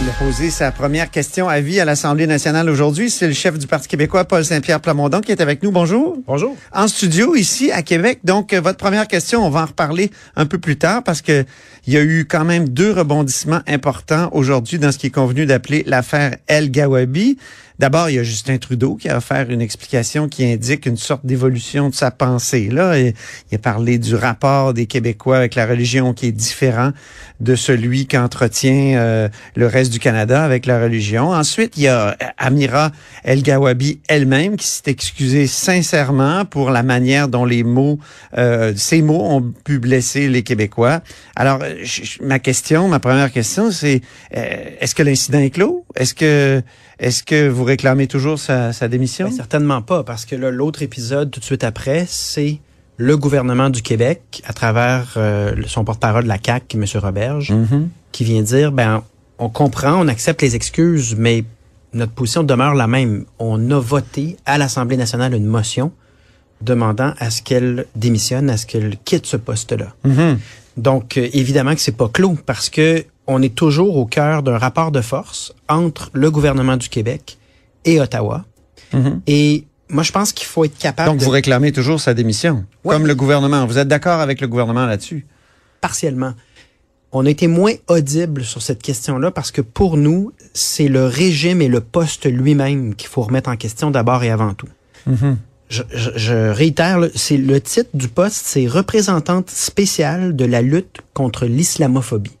Il a posé sa première question à vie à l'Assemblée nationale aujourd'hui. C'est le chef du Parti québécois, Paul Saint-Pierre Plamondon, qui est avec nous. Bonjour. Bonjour. En studio, ici, à Québec. Donc, euh, votre première question, on va en reparler un peu plus tard parce que il y a eu quand même deux rebondissements importants aujourd'hui dans ce qui est convenu d'appeler l'affaire El Gawabi. D'abord, il y a Justin Trudeau qui a offert une explication qui indique une sorte d'évolution de sa pensée. Là, il a parlé du rapport des Québécois avec la religion qui est différent de celui qu'entretient euh, le reste du Canada avec la religion. Ensuite, il y a Amira El Gawabi elle-même qui s'est excusée sincèrement pour la manière dont les mots, euh, ces mots ont pu blesser les Québécois. Alors, ma question, ma première question, c'est euh, est-ce que l'incident est clos? Est-ce que est-ce que vous réclamez toujours sa, sa démission? Ben, certainement pas, parce que là, l'autre épisode tout de suite après, c'est le gouvernement du Québec, à travers euh, son porte-parole de la CAQ, M. Roberge, Mm-hmm. qui vient dire, ben, on comprend, on accepte les excuses, mais notre position demeure la même. On a voté à l'Assemblée nationale une motion demandant à ce qu'elle démissionne, à ce qu'elle quitte ce poste-là. Mhm. Donc, euh, évidemment que c'est pas clos parce que on est toujours au cœur d'un rapport de force entre le gouvernement du Québec et Ottawa. Mhm. Et moi, je pense qu'il faut être capable Donc, de vous réclamez toujours sa démission, Ouais. comme le gouvernement. Vous êtes d'accord avec le gouvernement là-dessus? partiellement. On a été moins audible sur cette question-là parce que pour nous, c'est le régime et le poste lui-même qu'il faut remettre en question d'abord et avant tout. Mhm. Je, je- je réitère, c'est le titre du poste, c'est représentante spéciale de la lutte contre l'islamophobie.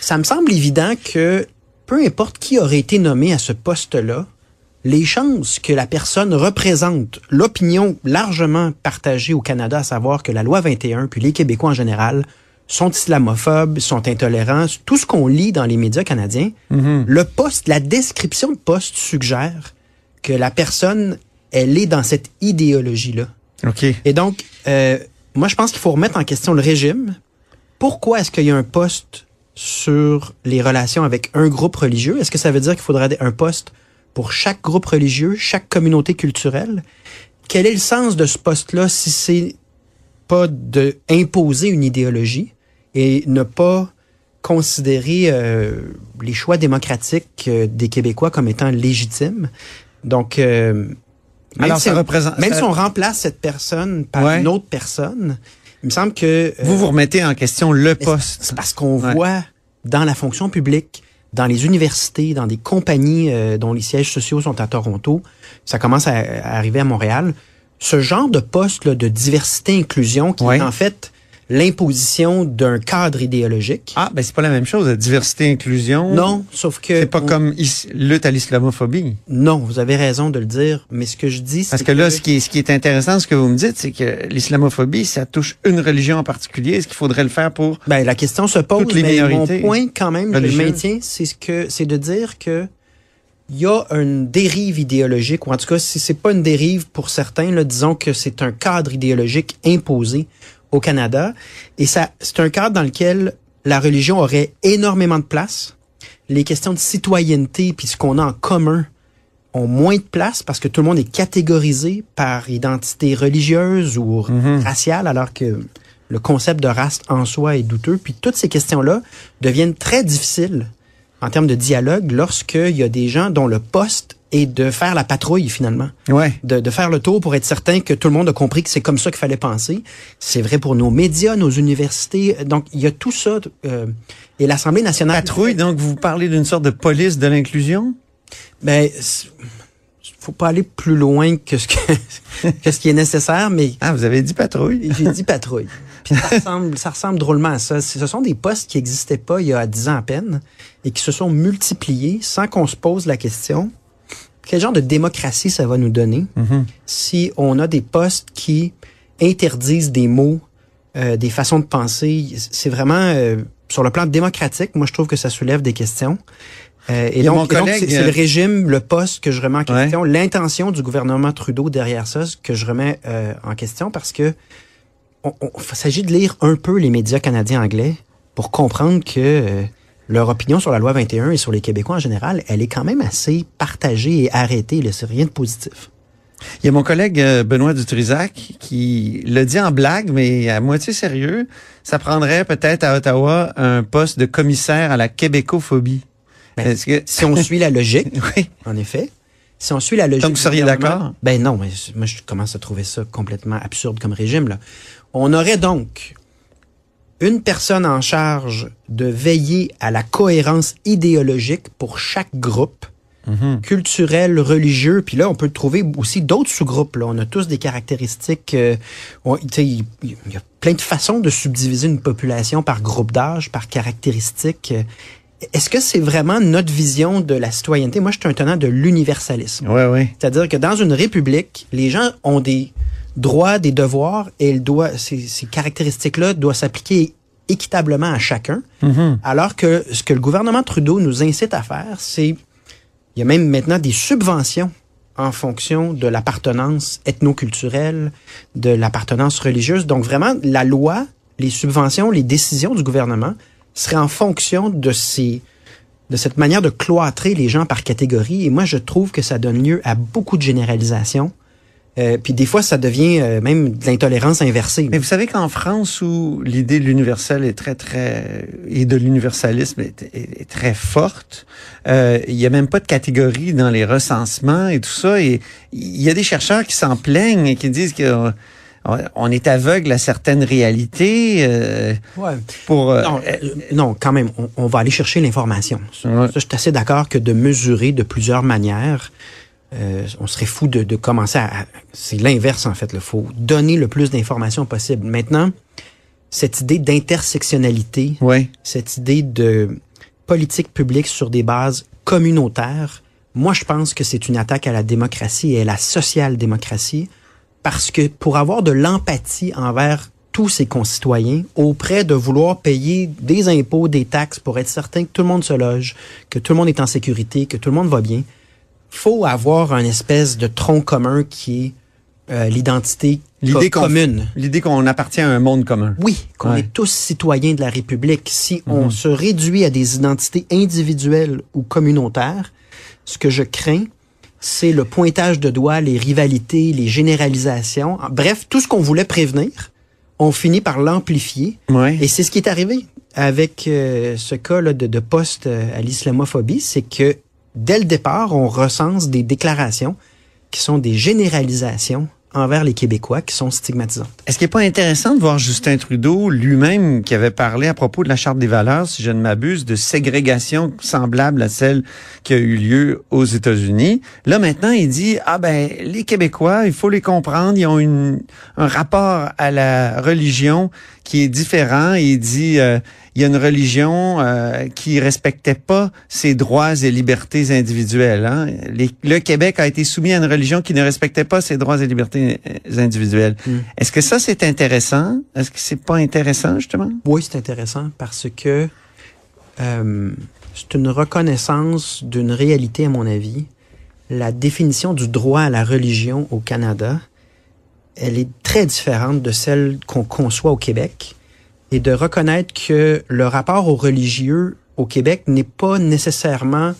Ça me semble évident que peu importe qui aurait été nommé à ce poste-là, les chances que la personne représente l'opinion largement partagée au Canada, à savoir que la loi 21, puis les Québécois en général, sont islamophobes, sont intolérants, tout ce qu'on lit dans les médias canadiens, Mhm. le poste, la description de poste suggère que la personne, elle est dans cette idéologie-là. OK. Et donc, euh, moi, je pense qu'il faut remettre en question le régime. Pourquoi est-ce qu'il y a un poste sur les relations avec un groupe religieux? Est-ce que ça veut dire qu'il faudrait un poste pour chaque groupe religieux, chaque communauté culturelle? Quel est le sens de ce poste-là si c'est pas de imposer une idéologie et ne pas considérer euh, les choix démocratiques euh, des Québécois comme étant légitimes? Donc, euh, même Alors, si ça on- représente... même ça- si on remplace cette personne par Ouais. une autre personne, il me semble que euh, Vous vous remettez en question le poste. c'est parce qu'on Ouais. voit dans la fonction publique, dans les universités, dans des compagnies euh, dont les sièges sociaux sont à Toronto, ça commence à, à arriver à Montréal, ce genre de poste là, de diversité inclusion qui Ouais. est en fait l'imposition d'un cadre idéologique. Ah, ben c'est pas la même chose. Diversité, inclusion. Non, sauf que C'est pas on- comme lutte à l'islamophobie. non, vous avez raison de le dire, mais ce que je dis Parce c'est que là, ce qui est, ce qui est intéressant, ce que vous me dites, c'est que l'islamophobie, ça touche une religion en particulier. Est-ce qu'il faudrait le faire pour... Ben, la question se pose, Toutes les mais mon minorités? point quand même, je le religieuses. maintiens, c'est ce que c'est de dire que il y a une dérive idéologique, ou en tout cas, si c'est pas une dérive pour certains, là, disons que c'est un cadre idéologique imposé au Canada, et ça, c'est un cadre dans lequel la religion aurait énormément de place. Les questions de citoyenneté puis ce qu'on a en commun ont moins de place parce que tout le monde est catégorisé par identité religieuse ou Mhm. raciale, alors que le concept de race en soi est douteux. Puis toutes ces questions-là deviennent très difficiles en termes de dialogue lorsqu'il y a des gens dont le poste est de faire la patrouille finalement, Ouais. de, de faire le tour pour être certain que tout le monde a compris que c'est comme ça qu'il fallait penser. C'est vrai pour nos médias, nos universités. Donc il y a tout ça. euh, et l'Assemblée nationale... Patrouille, donc vous parlez d'une sorte de police de l'inclusion? Ben, faut pas aller plus loin que ce que, que ce qui est nécessaire, mais Ah, vous avez dit patrouille? j'ai dit patrouille. Puis ça ressemble, ça ressemble drôlement à ça. Ce sont des postes qui n'existaient pas il y a 10 ans à peine et qui se sont multipliés sans qu'on se pose la question quel genre de démocratie ça va nous donner Mhm. si on a des postes qui interdisent des mots, euh, des façons de penser? C'est vraiment euh, sur le plan démocratique, moi je trouve que ça soulève des questions. Euh, et donc, c'est c'est euh, le régime, le poste que je remets en Ouais. question, l'intention du gouvernement Trudeau derrière ça que je remets euh, en question parce que on, on- il s'agit de lire un peu les médias canadiens anglais pour comprendre que euh, leur opinion sur la loi 21 et sur les Québécois en général, elle est quand même assez partagée et arrêtée. C'est rien de positif. Il y a mon collègue euh, Benoît Dutrisac qui le dit en blague, mais à moitié sérieux. Ça prendrait peut-être à Ottawa un poste de commissaire à la québécophobie. Ben, que Si on suit la logique, oui. en effet, si on suit la logique. Donc, vous seriez d'accord? Ben non, mais moi je commence à trouver ça complètement absurde comme régime là. On aurait donc une personne en charge de veiller à la cohérence idéologique pour chaque groupe Mhm. culturel, religieux, puis là on peut trouver aussi d'autres sous-groupes. On a tous des caractéristiques. euh, on- tu sais, il y a plein de façons de subdiviser une population par groupe d'âge, par caractéristiques. Est-ce que c'est vraiment notre vision de la citoyenneté? Moi, je suis un tenant de l'universalisme. Ouais, ouais. C'est-à-dire que dans une république, les gens ont des droits, des devoirs, et elle doit, ces, ces caractéristiques-là doivent s'appliquer équitablement à chacun. Mhm. Alors que ce que le gouvernement Trudeau nous incite à faire, c'est il y a même maintenant des subventions en fonction de l'appartenance ethnoculturelle, de l'appartenance religieuse. Donc vraiment, la loi, les subventions, les décisions du gouvernement seraient en fonction de ces de cette manière de cloîtrer les gens par catégorie. Et moi, je trouve que ça donne lieu à beaucoup de généralisations. Euh, puis des fois, ça devient euh, même de l'intolérance inversée. Mais vous savez qu'en France, où l'idée de l'universel est très, très, et de l'universalisme est, est- est très forte, euh, il y a même pas de catégorie dans les recensements et tout ça. Et il y a des chercheurs qui s'en plaignent et qui disent qu'on on est aveugle à certaines réalités. euh, Ouais. pour euh, Non, euh, non, quand même, on, on va aller chercher l'information. Ouais. ça, je suis assez d'accord que de mesurer de plusieurs manières, euh, on serait fou de, de commencer à... à- c'est l'inverse, en fait. Il faut donner le plus d'informations possible. Maintenant, cette idée d'intersectionnalité, ouais. cette idée de politique publique sur des bases communautaires, moi, je pense que c'est une attaque à la démocratie et à la social-démocratie parce que pour avoir de l'empathie envers tous ses concitoyens, auprès de vouloir payer des impôts, des taxes pour être certain que tout le monde se loge, que tout le monde est en sécurité, que tout le monde va bien, faut avoir un espèce de tronc commun qui est euh, l'identité L'idée commune. L'idée qu'on appartient à un monde commun. Oui, qu'on Ouais. est tous citoyens de la République. Si on Mhm. se réduit à des identités individuelles ou communautaires, ce que je crains, c'est le pointage de doigts, les rivalités, les généralisations. Bref, tout ce qu'on voulait prévenir, on finit par l'amplifier. Ouais. Et c'est ce qui est arrivé avec euh, ce cas là, de, de poste euh, à l'islamophobie, c'est que dès le départ, on recense des déclarations qui sont des généralisations envers les Québécois qui sont stigmatisantes. Est-ce qu'il n'est pas intéressant de voir Justin Trudeau lui-même qui avait parlé à propos de la Charte des valeurs, si je ne m'abuse, de ségrégation semblable à celle qui a eu lieu aux États-Unis? Là, maintenant, il dit, ah ben, les Québécois, il faut les comprendre, ils ont une, un rapport à la religion qui est différent. Il dit, euh, il y a une religion euh, qui respectait pas ses droits et libertés individuelles. Hein? Les- le Québec a été soumis à une religion qui ne respectait pas ses droits et libertés euh, individuelles. Mm. Est-ce que ça, c'est intéressant? Est-ce que c'est pas intéressant, justement? Oui, c'est intéressant parce que euh, c'est une reconnaissance d'une réalité, à mon avis. La définition du droit à la religion au Canada, elle est très différente de celle qu'on conçoit au Québec. Et de reconnaître que le rapport aux religieux au Québec n'est pas nécessairement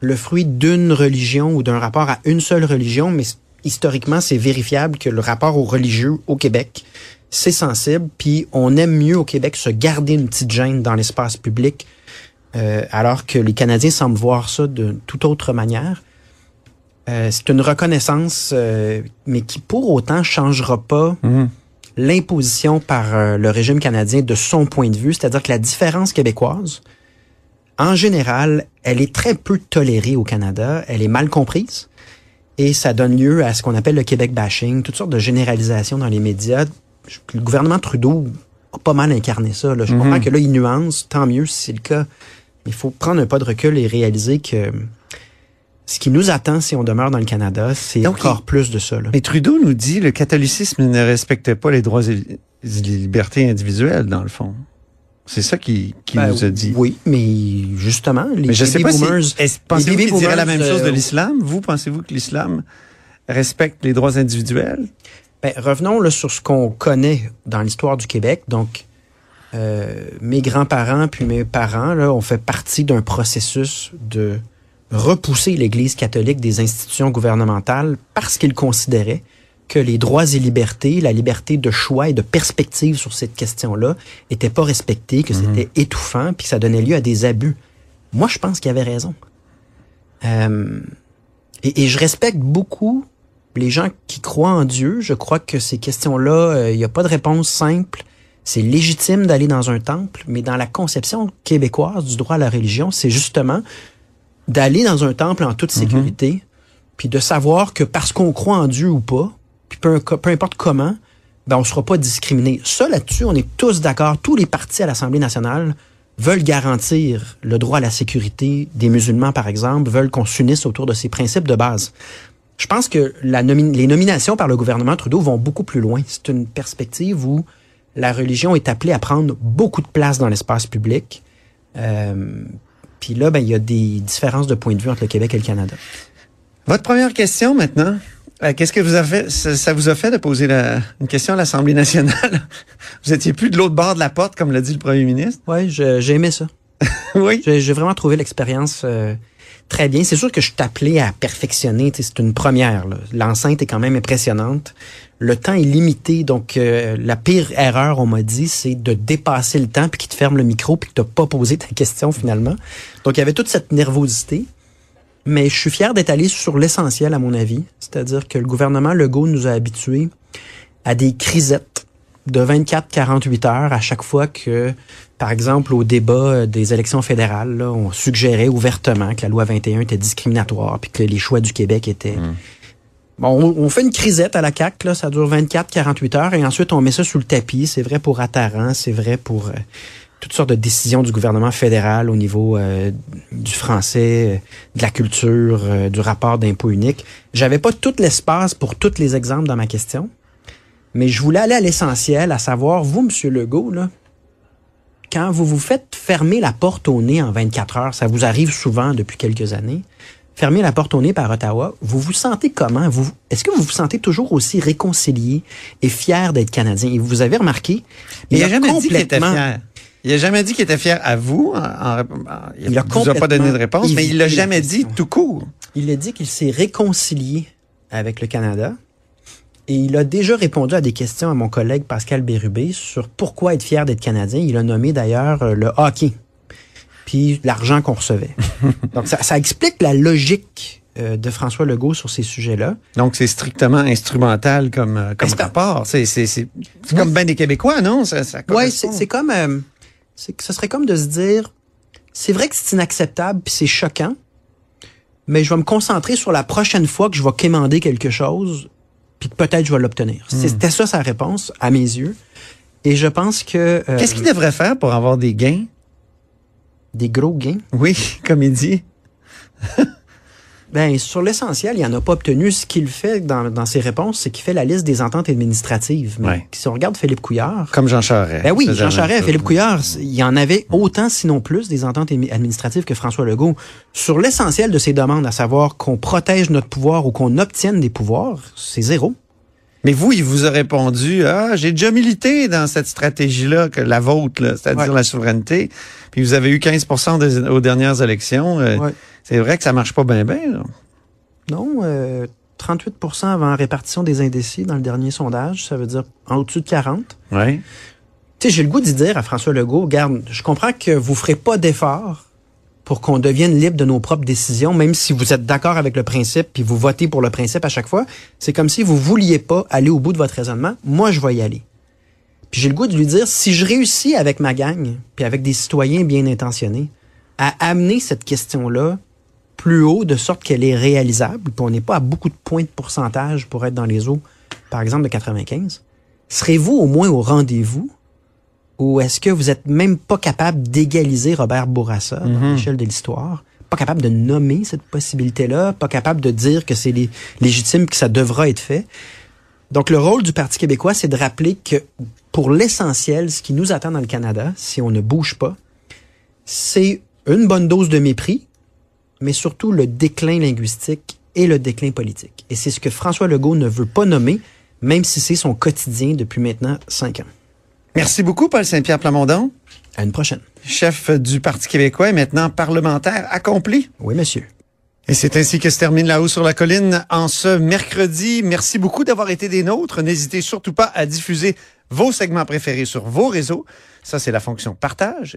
le fruit d'une religion ou d'un rapport à une seule religion, mais historiquement, c'est vérifiable que le rapport aux religieux au Québec, c'est sensible, puis on aime mieux au Québec se garder une petite gêne dans l'espace public, euh, alors que les Canadiens semblent voir ça de toute autre manière. Euh, c'est une reconnaissance, euh, mais qui pour autant changera pas Mhm. l'imposition par euh, le régime canadien de son point de vue, c'est-à-dire que la différence québécoise, en général, elle est très peu tolérée au Canada, elle est mal comprise, et ça donne lieu à ce qu'on appelle le Québec bashing, toutes sortes de généralisations dans les médias. Le gouvernement Trudeau a pas mal incarné ça. Là. Je Mhm. comprends que là, il nuance, tant mieux si c'est le cas. Il faut prendre un pas de recul et réaliser que ce qui nous attend si on demeure dans le Canada, c'est encore plus de ça. Là. Mais Trudeau nous dit le catholicisme ne respecte pas les droits et les libertés individuelles, dans le fond. C'est ça qu'il qu'il Ben, nous a dit. Oui, mais justement, les Mais je sais pas boomers, si... est-ce- Pensez-vous qu'il dirait la même chose de euh, l'islam? Vous, pensez-vous que l'islam respecte les droits individuels? Ben, revenons là, sur ce qu'on connaît dans l'histoire du Québec. Donc, euh, mes grands-parents puis mes parents là, ont fait partie d'un processus de repousser l'Église catholique des institutions gouvernementales parce qu'ils considéraient que les droits et libertés, la liberté de choix et de perspective sur cette question-là n'étaient pas respectés, que c'était étouffant, puis que ça donnait lieu à des abus. Moi, je pense qu'il avait raison. Euh, et, et je respecte beaucoup les gens qui croient en Dieu. Je crois que ces questions-là, il n'y a pas de réponse simple. C'est légitime d'aller dans un temple, mais dans la conception québécoise du droit à la religion, c'est justement d'aller dans un temple en toute sécurité, puis de savoir que parce qu'on croit en Dieu ou pas, puis peu, peu importe comment, ben on sera pas discriminé. Ça là-dessus, on est tous d'accord. Tous les partis à l'Assemblée nationale veulent garantir le droit à la sécurité des musulmans, par exemple, veulent qu'on s'unisse autour de ces principes de base. Je pense que la les nominations par le gouvernement Trudeau vont beaucoup plus loin. C'est une perspective où la religion est appelée à prendre beaucoup de place dans l'espace public. Euh, puis là, ben, il y a des différences de point de vue entre le Québec et le Canada. Votre première question maintenant. Euh, qu'est-ce que vous avez fait, ça, vous a fait de poser la, une question à l'Assemblée nationale? vous étiez plus de l'autre bord de la porte, comme l'a dit le premier ministre? Oui, j'ai aimé ça. oui. J'ai vraiment trouvé l'expérience euh, très bien. C'est sûr que je suis appelé à perfectionner. C'est une première. L'enceinte est quand même impressionnante. Le temps est limité, donc euh, la pire erreur, on m'a dit, c'est de dépasser le temps puis qu'il te ferme le micro puis que t'as pas posé ta question finalement. Donc il y avait toute cette nervosité. Mais je suis fier d'être allé sur l'essentiel, à mon avis. C'est-à-dire que le gouvernement Legault nous a habitués à des crisettes de 24-48 heures à chaque fois que, par exemple, au débat des élections fédérales, on suggérait ouvertement que la loi 21 était discriminatoire puis que les choix du Québec étaient... Mmh. Bon, on, fait une crisette à la CAC, là, ça dure 24-48 heures, et ensuite on met ça sous le tapis. C'est vrai pour Attaran, c'est vrai pour euh, toutes sortes de décisions du gouvernement fédéral au niveau euh, du français, euh, de la culture, du rapport d'impôt unique. J'avais pas tout l'espace pour tous les exemples dans ma question. Mais je voulais aller à l'essentiel, à savoir, vous, Monsieur Legault, là, quand vous vous faites fermer la porte au nez en 24 heures, ça vous arrive souvent depuis quelques années, fermer la porte au nez par Ottawa, vous vous sentez comment? Vous, est-ce que vous vous sentez toujours aussi réconcilié et fier d'être Canadien? Et vous avez remarqué, il, n'a jamais dit qu'il était fier. Il a jamais dit qu'il était fier à vous. il ne vous a pas donné de réponse, mais il l'a jamais dit tout court. Il a dit qu'il s'est réconcilié avec le Canada et il a déjà répondu à des questions à mon collègue Pascal Bérubé sur pourquoi être fier d'être Canadien. Il a nommé d'ailleurs euh, le hockey, puis l'argent qu'on recevait. Donc ça, ça, explique la logique euh, de François Legault sur ces sujets-là. Donc c'est strictement instrumental comme euh, comme rapport. C'est c'est c'est comme ben des Québécois, non? Ça, ça Ouais, c'est comme euh, c'est ce serait comme de se dire c'est vrai que c'est inacceptable puis c'est choquant, mais je vais me concentrer sur la prochaine fois que je vais quémander quelque chose puis peut-être je vais l'obtenir. Hmm. C'était ça sa réponse, à mes yeux. Et je pense que... Euh, Qu'est-ce qu'il devrait faire pour avoir des gains? Des gros gains? Oui, comme il dit. Ben, sur l'essentiel, il n'en a pas obtenu. Ce qu'il fait dans, dans ses réponses, c'est qu'il fait la liste des ententes administratives. Mais si on regarde Philippe Couillard. Comme Jean Charest. Ben oui, Jean Charest, Philippe Couillard, il y en avait autant, sinon plus, des ententes administratives que François Legault. Sur l'essentiel de ses demandes, à savoir qu'on protège notre pouvoir ou qu'on obtienne des pouvoirs, c'est zéro. Mais vous, il vous a répondu, ah, j'ai déjà milité dans cette stratégie-là, que la vôtre, c'est-à-dire la souveraineté. Puis vous avez eu 15% aux dernières élections. Euh, c'est vrai que ça marche pas bien, bien. Non, 38% euh, avant répartition des indécis dans le dernier sondage. Ça veut dire en au-dessus de 40. Oui. Tu sais, j'ai le goût d'y dire à François Legault, garde, je comprends que vous ferez pas d'efforts pour qu'on devienne libre de nos propres décisions, même si vous êtes d'accord avec le principe puis vous votez pour le principe à chaque fois. C'est comme si vous vouliez pas aller au bout de votre raisonnement. Moi, je vais y aller. Puis j'ai le goût de lui dire, si je réussis avec ma gang, puis avec des citoyens bien intentionnés, à amener cette question-là plus haut de sorte qu'elle est réalisable, puis on n'est pas à beaucoup de points de pourcentage pour être dans les eaux, par exemple de 95, serez-vous au moins au rendez-vous ou est-ce que vous êtes même pas capable d'égaliser Robert Bourassa dans mhm. l'échelle de l'histoire? Pas capable de nommer cette possibilité-là, pas capable de dire que c'est légitime, que ça devra être fait. Donc, le rôle du Parti québécois, c'est de rappeler que pour l'essentiel, ce qui nous attend dans le Canada, si on ne bouge pas, c'est une bonne dose de mépris, mais surtout le déclin linguistique et le déclin politique. Et c'est ce que François Legault ne veut pas nommer, même si c'est son quotidien depuis maintenant cinq ans. Merci beaucoup, Paul Saint-Pierre Plamondon. À une prochaine. Chef du Parti québécois et maintenant parlementaire accompli. Oui, monsieur. Et c'est ainsi que se termine La Haut sur la Colline en ce mercredi. Merci beaucoup d'avoir été des nôtres. N'hésitez surtout pas à diffuser vos segments préférés sur vos réseaux. Ça, c'est la fonction partage.